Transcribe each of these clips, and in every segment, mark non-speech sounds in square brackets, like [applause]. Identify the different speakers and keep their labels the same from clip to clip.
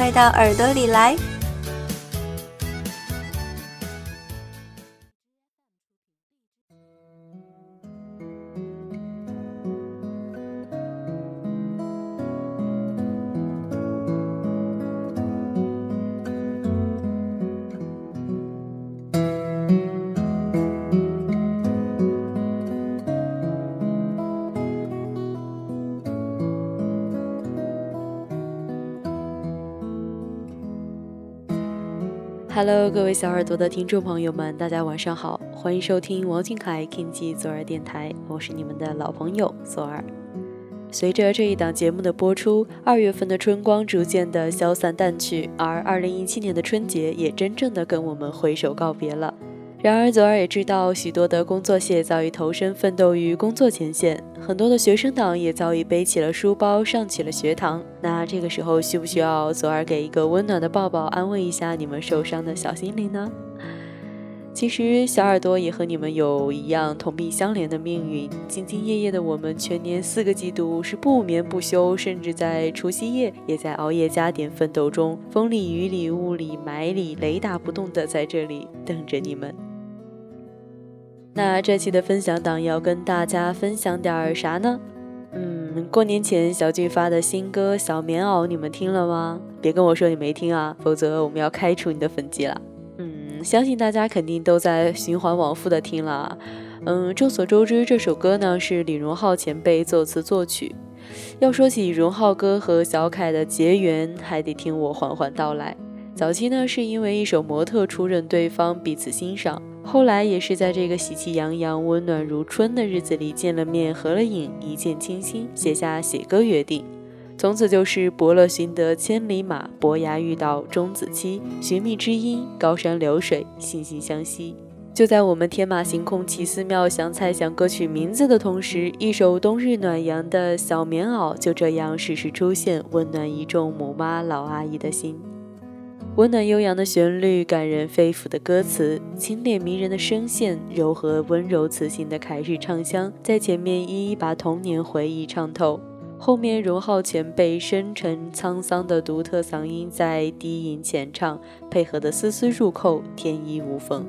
Speaker 1: 快到耳朵里来。
Speaker 2: ！Hello，各位小耳朵的听众朋友们，大家晚上好，欢迎收听王俊凯 King 左耳电台，我是你们的老朋友左耳。随着这一档节目的播出，二月份的春光逐渐的消散淡去，而二零一七年的春节也真正的跟我们挥手告别了。然而，左耳也知道，许多的工作蟹早已投身奋斗于工作前线，很多的学生党也早已背起了书包，上起了学堂。那这个时候，需不需要左耳给一个温暖的抱抱，安慰一下你们受伤的小心灵呢？其实，小耳朵也和你们有一样同病相怜的命运。兢兢业业的我们，全年四个季度是不眠不休，甚至在除夕夜也在熬夜加点奋斗中，风里雨里雾里霾里，雷打不动的在这里等着你们。那这期的分享档要跟大家分享点啥呢？嗯，过年前小俊发的新歌《小棉袄》，你们听了吗？别跟我说你没听啊，否则我们要开除你的粉籍了。嗯，相信大家肯定都在循环往复的听了。嗯，众所周知，这首歌呢是李荣浩前辈作词作曲。要说起荣浩哥和小凯的结缘，还得听我缓缓道来。早期呢是因为一首《模特》初认对方，彼此欣赏。后来也是在这个喜气洋洋、温暖如春的日子里见了面、合了影，一见倾心，写下写歌约定。从此就是伯乐寻得千里马，伯牙遇到钟子期，寻觅知音，高山流水，惺惺相惜。就在我们天马行空、奇思妙想、猜想歌曲名字的同时，一首冬日暖阳的小棉袄就这样适时出现，温暖一众母妈、老阿姨的心。温暖悠扬的旋律，感人肺腑的歌词，清冽迷人的声线，柔和温柔磁性的凯日唱腔，在前面一一把童年回忆唱透，后面荣浩前辈深沉沧桑的独特嗓音在低吟浅唱，配合的丝丝入扣，天衣无缝。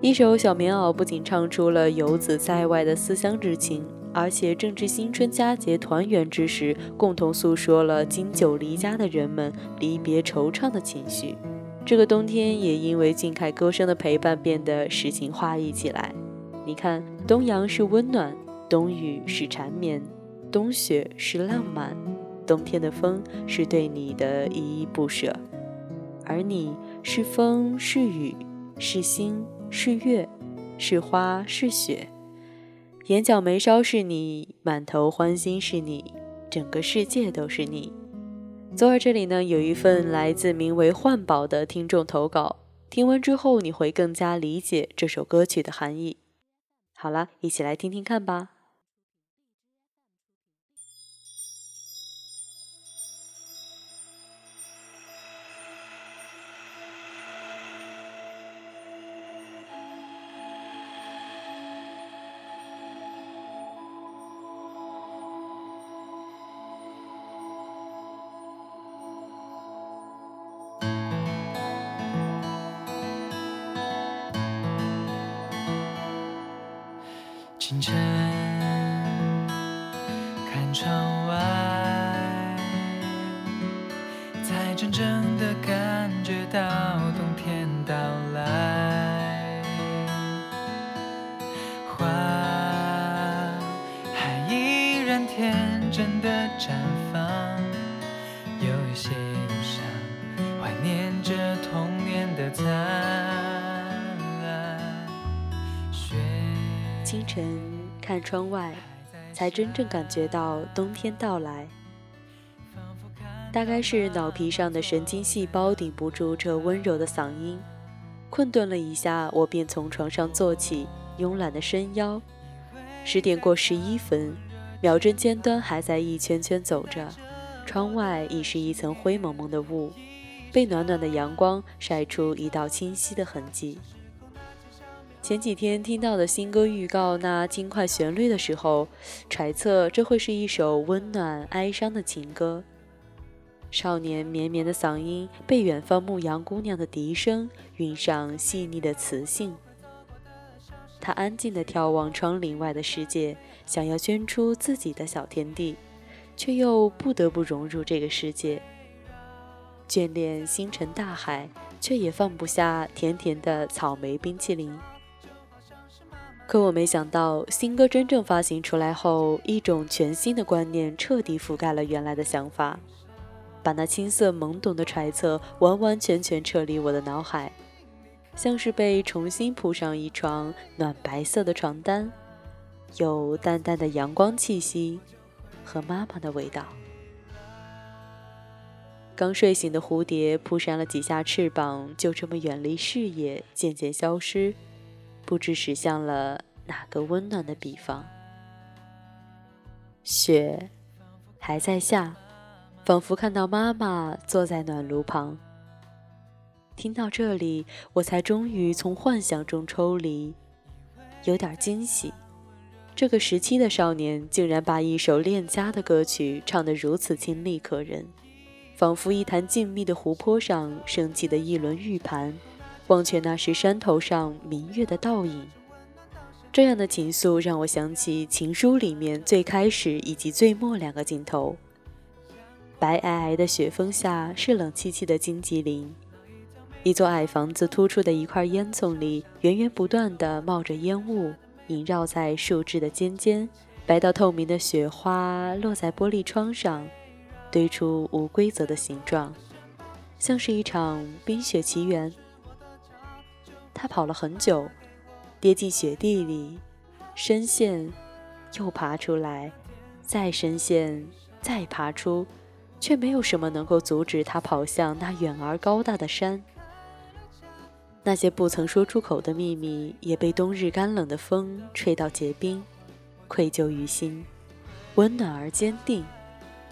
Speaker 2: 一首小棉袄不仅唱出了游子在外的思乡之情。而且正值新春佳节团圆之时，共同诉说了经久离家的人们离别惆怅的情绪。这个冬天也因为静凯歌声的陪伴，变得诗情画意起来。你看，冬阳是温暖，冬雨是缠绵，冬雪是浪漫，冬天的风是对你的依依不舍，而你是风，是雨，是星，是月，是花，是雪。眼角眉梢是你，满头欢心是你，整个世界都是你。左耳这里呢有一份来自名为幻宝的听众投稿，听完之后你会更加理解这首歌曲的含义。好了，一起来听听看吧。
Speaker 3: 外，才真正的感觉到冬天到来。花还依然天真的绽放，有一些忧伤，怀念着童年的灿烂。雪
Speaker 2: 清晨看窗外，才真正感觉到冬天到来。大概是脑皮上的神经细胞顶不住这温柔的嗓音，困顿了一下，我便从床上坐起，慵懒的伸腰。十点过十一分，秒针尖端还在一圈圈走着，窗外已是一层灰蒙蒙的雾，被暖暖的阳光晒出一道清晰的痕迹。前几天听到的新歌预告那轻快旋律的时候，揣测这会是一首温暖哀伤的情歌。少年绵绵的嗓音被远方牧羊姑娘的笛声晕上细腻的磁性。他安静地眺望窗棂外的世界，想要捐出自己的小天地，却又不得不融入这个世界。眷恋星辰大海，却也放不下甜甜的草莓冰淇淋。可我没想到，新歌真正发行出来后，一种全新的观念彻底覆盖了原来的想法。把那青涩懵懂的揣测完完全全撤离我的脑海，像是被重新铺上一床暖白色的床单，有淡淡的阳光气息和妈妈的味道。刚睡醒的蝴蝶扑扇了几下翅膀，就这么远离视野，渐渐消失，不知驶向了哪个温暖的彼方。雪还在下。仿佛看到妈妈坐在暖炉旁。听到这里，我才终于从幻想中抽离，有点惊喜。这个时期的少年竟然把一首恋家的歌曲唱得如此清丽可人，仿佛一潭静谧的湖泊上升起的一轮玉盘，忘却那是山头上明月的倒影。这样的情愫让我想起《情书》里面最开始以及最末两个镜头。白皑皑的雪峰下是冷凄凄的荆棘林，一座矮房子突出的一块烟囱里源源不断的冒着烟雾，萦绕在树枝的尖尖，白到透明的雪花落在玻璃窗上，堆出无规则的形状，像是一场冰雪奇缘。他跑了很久，跌进雪地里，深陷，又爬出来，再深陷，再爬出。却没有什么能够阻止他跑向那远而高大的山。那些不曾说出口的秘密，也被冬日干冷的风吹到结冰，愧疚于心，温暖而坚定，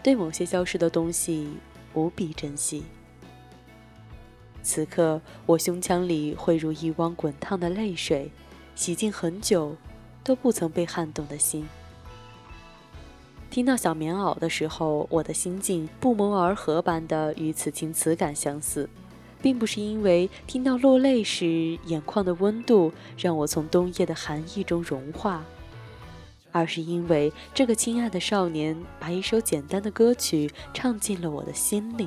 Speaker 2: 对某些消失的东西无比珍惜。此刻，我胸腔里汇入一汪滚烫的泪水，洗净很久都不曾被撼动的心。听到小棉袄的时候，我的心境不谋而合般的与此情此感相似，并不是因为听到落泪时眼眶的温度让我从冬夜的寒意中融化，而是因为这个亲爱的少年把一首简单的歌曲唱进了我的心里。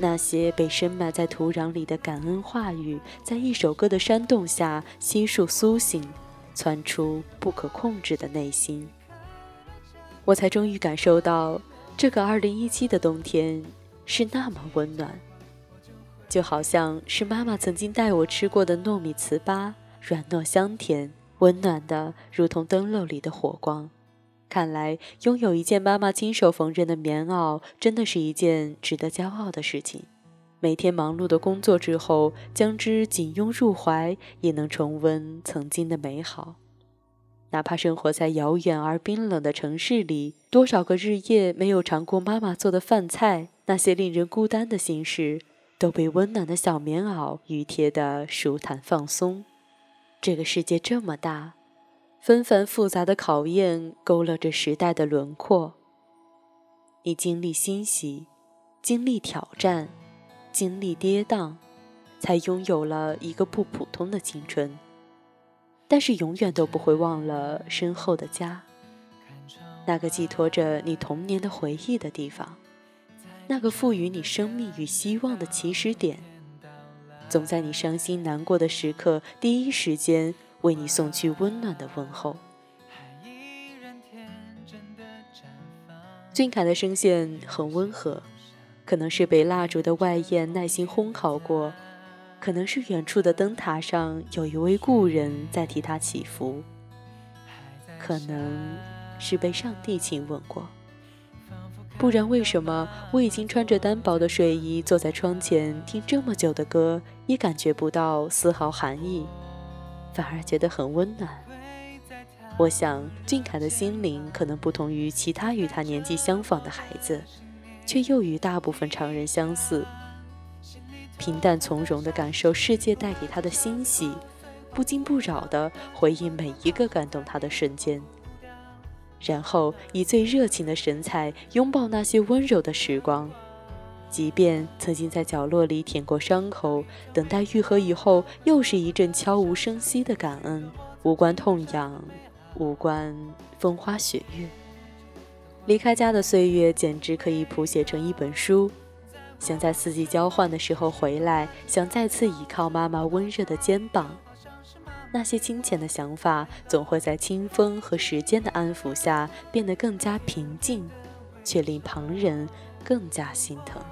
Speaker 2: 那些被深埋在土壤里的感恩话语，在一首歌的煽动下悉数苏醒，窜出不可控制的内心。我才终于感受到，这个二零一七的冬天是那么温暖，就好像是妈妈曾经带我吃过的糯米糍粑，软糯香甜，温暖的如同灯笼里的火光。看来，拥有一件妈妈亲手缝纫的棉袄，真的是一件值得骄傲的事情。每天忙碌的工作之后，将之紧拥入怀，也能重温曾经的美好。哪怕生活在遥远而冰冷的城市里，多少个日夜没有尝过妈妈做的饭菜，那些令人孤单的心事，都被温暖的小棉袄熨贴得舒坦放松。这个世界这么大，纷繁复杂的考验勾勒着时代的轮廓。你经历欣喜，经历挑战，经历跌宕，才拥有了一个不普通的青春。但是永远都不会忘了身后的家，那个寄托着你童年的回忆的地方，那个赋予你生命与希望的起始点，总在你伤心难过的时刻，第一时间为你送去温暖的问候。俊凯的声线很温和，可能是被蜡烛的外焰耐心烘烤过。可能是远处的灯塔上有一位故人在替他祈福，可能是被上帝亲吻过。不然为什么我已经穿着单薄的睡衣坐在窗前听这么久的歌，也感觉不到丝毫寒意，反而觉得很温暖？我想俊凯的心灵可能不同于其他与他年纪相仿的孩子，却又与大部分常人相似，平淡从容地感受世界带给他的欣喜，不惊不扰地回忆每一个感动他的瞬间。然后以最热情的神采拥抱那些温柔的时光，即便曾经在角落里舔过伤口，等待愈合以后，又是一阵悄无声息的感恩，无关痛痒，无关风花雪月。离开家的岁月简直可以谱写成一本书，想在四季交换的时候回来，想再次倚靠妈妈温热的肩膀。那些清浅的想法，总会在清风和时间的安抚下变得更加平静，却令旁人更加心疼。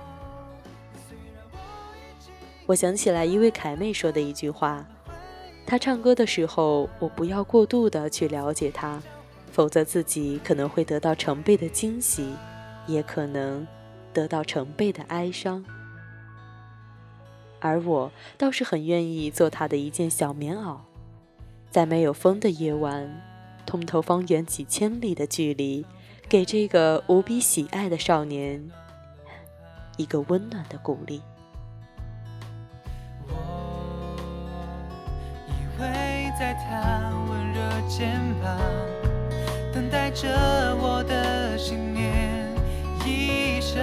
Speaker 2: 我想起来一位凯妹说的一句话：“她唱歌的时候，我不要过度的去了解她，否则自己可能会得到成倍的惊喜，也可能得到成倍的哀伤。”而我倒是很愿意做她的一件小棉袄。在没有风的夜晚，通透方圆几千里的距离，给这个无比喜爱的少年 [laughs] 一个温暖的鼓励。
Speaker 3: 他温热肩膀，等待着我的信念衣裳，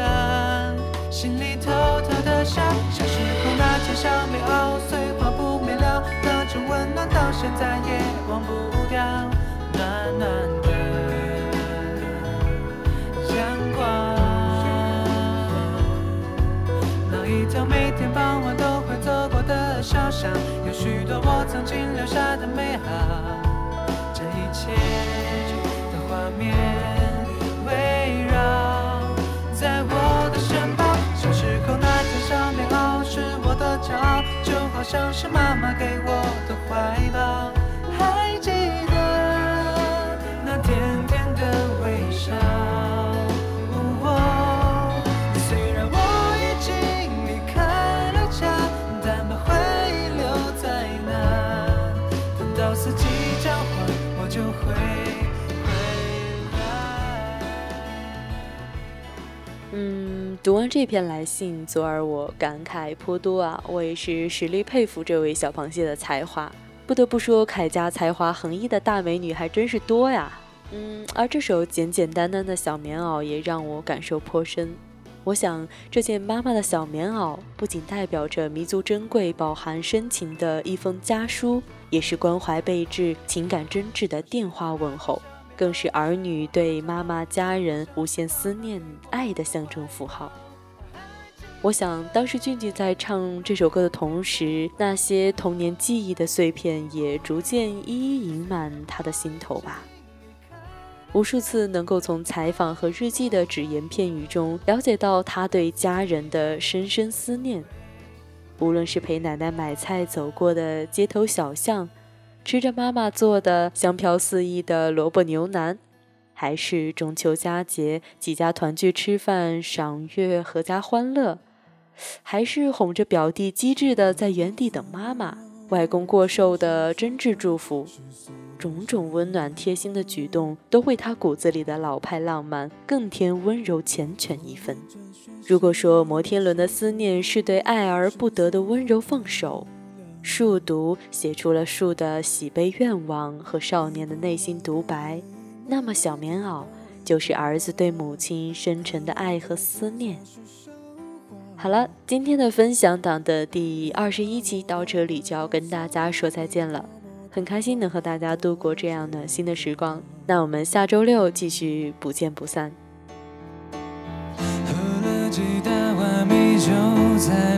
Speaker 3: 心里偷偷的想，小时候那件小棉袄，碎花不面料。那种温暖到现在也忘不掉，暖暖的阳光。那一条每天傍晚都会走过的小巷，我曾经留下的美好。这一切的画面围绕在我的身旁。小时候那件小棉袄是我的骄傲，就好像是妈妈给我的。
Speaker 2: 读完这篇来信，昨儿我感慨颇多啊！我也是实力佩服这位小螃蟹的才华。不得不说，凯家才华横溢的大美女还真是多呀。嗯，而这首简简单单的小棉袄也让我感受颇深。我想，这件妈妈的小棉袄不仅代表着弥足珍贵、饱含深情的一封家书，也是关怀备至、情感真挚的电话问候。更是儿女对妈妈、家人无限思念、爱的象征符号。我想，当时俊俊在唱这首歌的同时，那些童年记忆的碎片也逐渐一一盈满他的心头吧。无数次能够从采访和日记的只言片语中了解到他对家人的深深思念，无论是陪奶奶买菜走过的街头小巷。吃着妈妈做的香飘四溢的萝卜牛腩，还是中秋佳节几家团聚吃饭、赏月、阖家欢乐，还是哄着表弟机智的在原地等妈妈，外公过寿的真挚祝福，种种温暖贴心的举动，都为他骨子里的老派浪漫更添温柔缱绻一分。如果说摩天轮的思念是对爱而不得的温柔放手。树读写出了树的喜悲愿望和少年的内心独白，那么小棉袄就是儿子对母亲深沉的爱和思念。好了，今天的分享党的第二十一期到这里就要跟大家说再见了，很开心能和大家度过这样暖心的时光，那我们下周六继续不见不散。喝了几大碗米酒才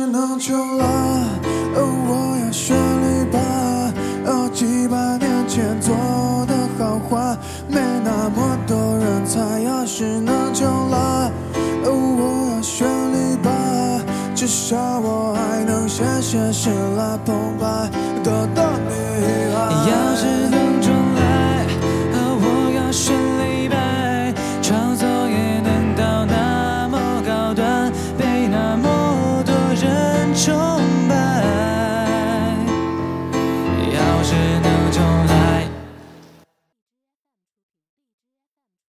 Speaker 4: 求了。哦，我要选你吧。几百年前做的好坏，没那么多人猜。要是能求了，我要选你吧。至少我还能写写诗来澎湃，得到。